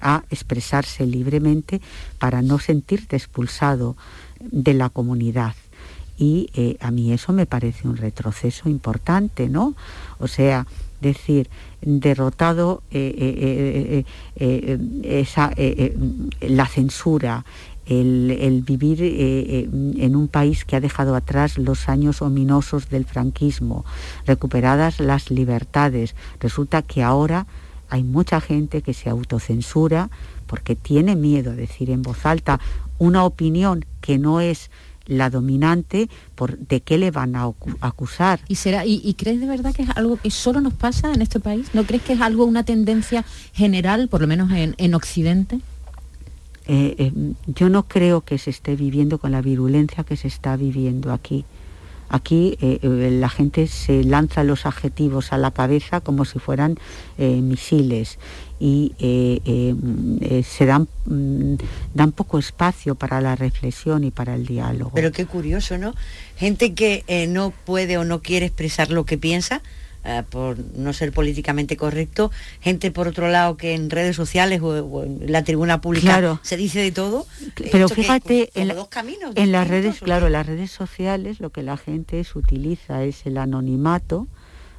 a expresarse libremente para no sentirte expulsado de la comunidad y eh, a mí eso me parece un retroceso importante, ¿no? O sea, decir, derrotado eh, eh, esa, la censura, el, vivir en un país que ha dejado atrás los años ominosos del franquismo, recuperadas las libertades, resulta que ahora hay mucha gente que se autocensura porque tiene miedo a decir en voz alta una opinión que no es la dominante, por, ¿de qué le van a acusar? ¿Y, será, y, crees de verdad que es algo que solo nos pasa en este país? ¿No crees que es algo, una tendencia general, por lo menos en, Occidente? Eh, eh, yo no creo que se esté viviendo con la virulencia que se está viviendo aquí. Aquí eh, la gente se lanza los adjetivos a la cabeza como si fueran misiles y se dan, mm, dan poco espacio para la reflexión y para el diálogo. Pero qué curioso, ¿no? Gente que no puede o no quiere expresar lo que piensa, por no ser políticamente correcto, gente por otro lado que en redes sociales o, en la tribuna pública se dice de todo. Pero fíjate, en, dos caminos en las redes, claro, en las redes sociales lo que la gente es, utiliza es el anonimato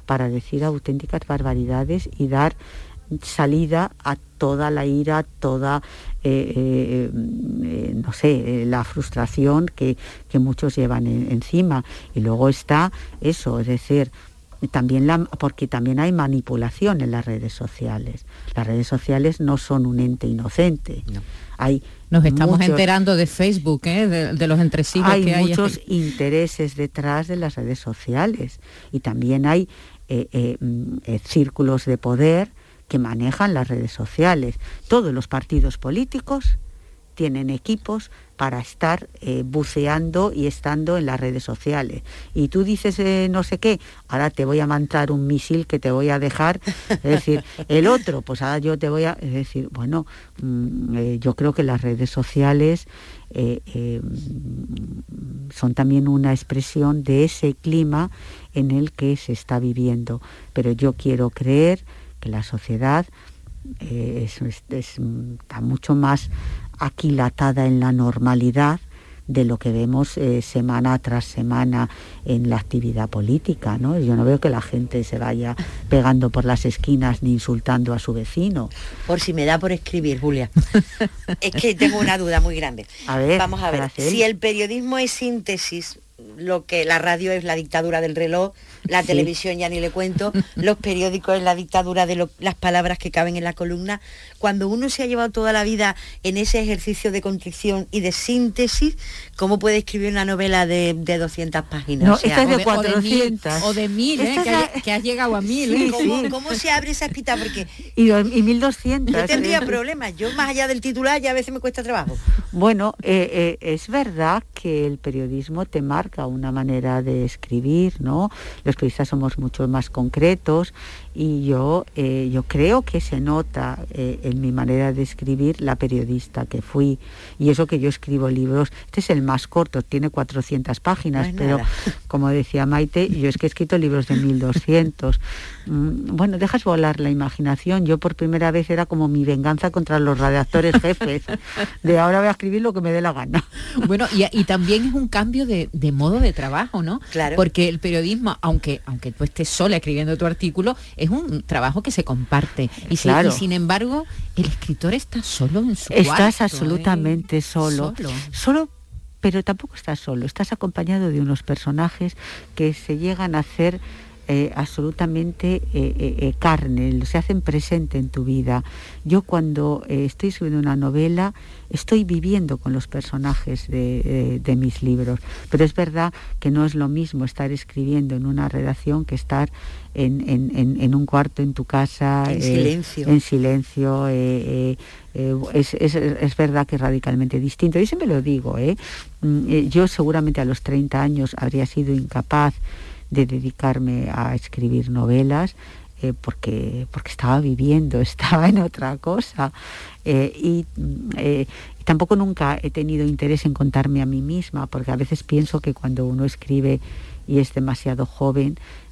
para decir auténticas barbaridades y dar salida a toda la ira, toda, eh, eh, eh, no sé, la frustración que, muchos llevan encima. Y luego está eso, es decir, también la, porque también hay manipulación en las redes sociales. Las redes sociales no son un ente inocente. Hay Nos estamos enterando de Facebook, de, los entresijos hay que hay. muchos intereses detrás de las redes sociales y también hay mm, círculos de poder que manejan las redes sociales. Todos los partidos políticos tienen equipos para estar eh, buceando y estando en las redes sociales. Y tú dices eh, no sé qué, ahora te voy a mandar un misil que te voy a dejar, es decir, el otro, pues ahora yo te voy a, es decir, bueno, mm, eh, yo creo que las redes sociales son también una expresión de ese clima en el que se está viviendo. Pero yo quiero creer la sociedad eh, está mucho más aquilatada en la normalidad de lo que vemos eh, semana tras semana en la actividad política. ¿no? Yo no veo que la gente se vaya pegando por las esquinas ni insultando a su vecino. Por si me da por escribir, Julia. es que tengo una duda muy grande. A ver, Vamos a ver, si el periodismo es síntesis, lo que la radio es la dictadura del reloj, la televisión ya ni le cuento, los periódicos en la dictadura de las palabras que caben en la columna. Cuando uno se ha llevado toda la vida en ese ejercicio de contrición y de síntesis, ¿cómo puede escribir una novela de, 200 páginas? No, esta es de 400. O de 1000, ¿eh? que, has llegado a 1000. ¿eh? ¿Cómo, se abre esa espita? Porque... Y, y 1200. Yo tendría problemas. Yo más allá del titular ya a veces me cuesta trabajo. Bueno, eh, es verdad que el periodismo te marca una manera de escribir, ¿no? Los periodistas somos mucho más concretos y yo, eh, yo creo que se nota eh, en mi manera de escribir la periodista que fui. Y eso que yo escribo libros, este es el más corto, tiene 400 páginas, pero como decía Maite, yo es que he escrito libros de 1200. Mm, bueno, dejas volar la imaginación. Yo por primera vez era como mi venganza contra los redactores jefes. De ahora voy a escribir lo que me dé la gana. Bueno, y, también es un cambio de, modo de trabajo, ¿no? Claro. Porque el periodismo, aunque, aunque tú estés sola escribiendo tu artículo, es un trabajo que se comparte. Y, sin embargo, el escritor está solo en su Estás ¿eh? absolutamente solo. solo. Solo pero tampoco estás solo, estás acompañado de unos personajes que se llegan a hacer eh, absolutamente eh, eh, carne, se hacen presente en tu vida. Yo cuando estoy escribiendo una novela estoy viviendo con los personajes de, mis libros, pero es verdad que no es lo mismo estar escribiendo en una redacción que estar en, un cuarto en tu casa. En silencio. En silencio. Es, es, verdad que es radicalmente distinto. Yo siempre lo digo, mm, yo seguramente a los 30 años habría sido incapaz de dedicarme a escribir novelas eh, porque, porque estaba viviendo, estaba en otra cosa. Eh, y eh, tampoco nunca he tenido interés en contarme a mí misma, porque a veces pienso que cuando uno escribe y es demasiado joven, mm,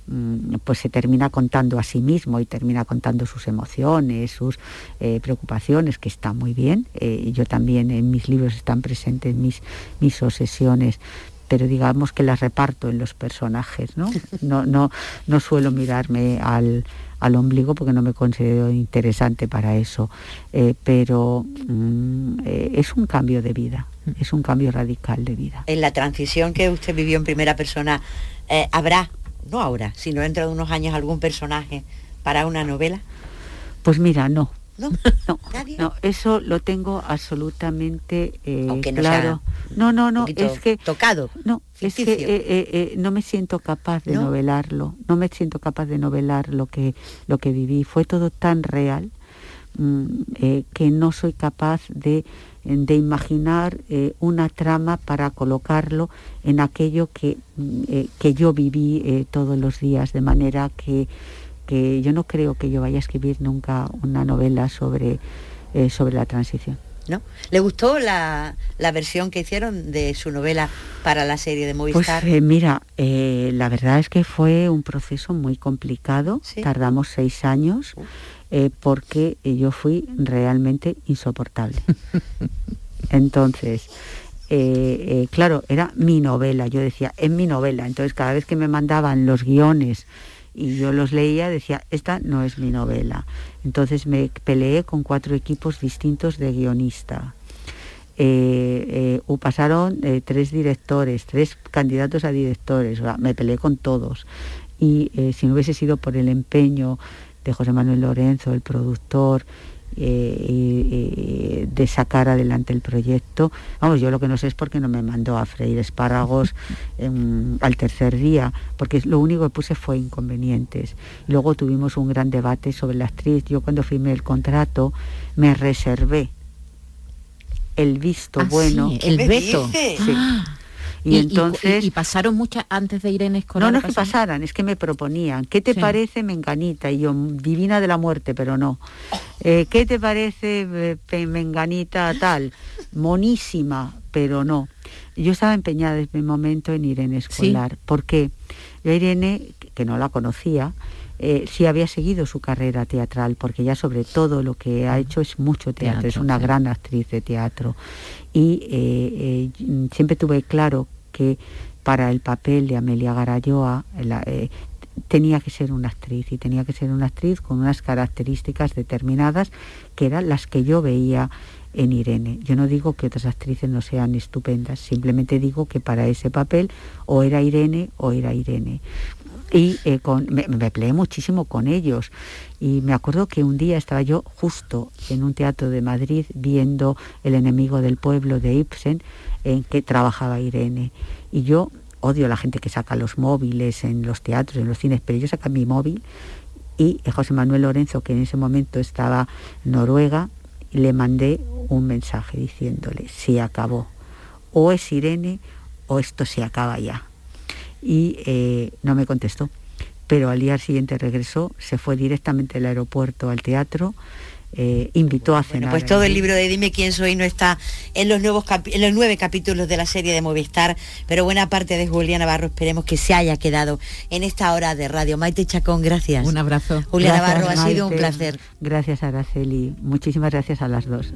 pues se termina contando a sí mismo y termina contando sus emociones, sus preocupaciones, que está muy bien. y yo también en mis libros están presentes mis, mis obsesiones, pero digamos que las reparto en los personajes, ¿no? No, no, no suelo mirarme al, ombligo porque no me considero interesante para eso, eh, pero mm, eh, es un cambio de vida, es un cambio radical de vida. En la transición que usted vivió en primera persona, eh, ¿habrá, no ahora, sino dentro de unos años, algún personaje para una novela? Pues mira, no, no, no, eso lo tengo absolutamente eh, claro. No, no, no, es que tocado. No, es que eh, eh, no me siento capaz de novelarlo. No me siento capaz de novelar lo que lo que viví. Fue todo tan real mm, que no soy capaz de de imaginar una trama para colocarlo en aquello que, mm, que yo viví todos los días, de manera que yo no creo que yo vaya a escribir nunca una novela sobre, eh, sobre la transición. ¿No? ¿Le gustó la, versión que hicieron de su novela para la serie de Movistar? Pues eh, mira, eh, la verdad es que fue un proceso muy complicado, tardamos seis años, porque yo fui realmente insoportable. Entonces, claro, era mi novela, yo decía, es mi novela, entonces cada vez que me mandaban los guiones, y yo los leía, decía, esta no es mi novela. Entonces me peleé con cuatro equipos distintos de guionista. Eh, eh, pasaron eh, tres directores, tres candidatos a directores, me peleé con todos. Y si no hubiese sido por el empeño de José Manuel Lorenzo, el productor, eh, de sacar adelante el proyecto. Vamos, yo lo que no sé es por qué no me mandó a freír espárragos al tercer día, porque lo único que puse fue inconvenientes. Luego tuvimos un gran debate sobre la actriz. Yo cuando firmé el contrato me reservé el visto ah, bueno. el veto. Ah. Y, entonces... Y, pasaron muchas antes de Irene Escolar. No, no es que pasaran, es que me proponían. ¿Qué te parece Menganita? Y yo, divina de la muerte, pero no. Eh, ¿Qué te parece eh, Menganita tal? Monísima, pero no. Yo estaba empeñada desde mi momento en Irene Escolar. ¿Por qué? Yo Irene, que no la conocía, eh, sí había seguido su carrera teatral, porque ya sobre todo lo que ha hecho es mucho teatro, es una gran actriz de teatro. Y eh, eh, siempre tuve claro que para el papel de Amelia Garayoa tenía que ser una actriz y tenía que ser una actriz con unas características determinadas que eran las que yo veía en Irene. Yo no digo que otras actrices no sean estupendas, simplemente digo que para ese papel o era Irene o era Irene. Y eh, con, me, me, peleé muchísimo con ellos. Y me acuerdo que un día estaba yo justo en un teatro de Madrid viendo El enemigo del pueblo de Ibsen, en que trabajaba Irene. Y yo odio a la gente que saca los móviles en los teatros, en los cines, pero yo saca mi móvil y José Manuel Lorenzo, que en ese momento estaba en Noruega, le mandé un mensaje diciéndole, se acabó. O es Irene o esto se acaba ya. Y eh, no me contestó. Pero al día siguiente regresó, se fue directamente al aeropuerto al teatro eh, invitó a cenar. pues todo el libro de Dime quién soy no está en los, nuevos en los nueve capítulos de la serie de Movistar, pero buena parte de Julián Navarro esperemos que se haya quedado en esta hora de radio. Maite Chacón, gracias. Un abrazo. Julián Navarro, ha sido un placer. Gracias, Araceli. Muchísimas gracias a las dos.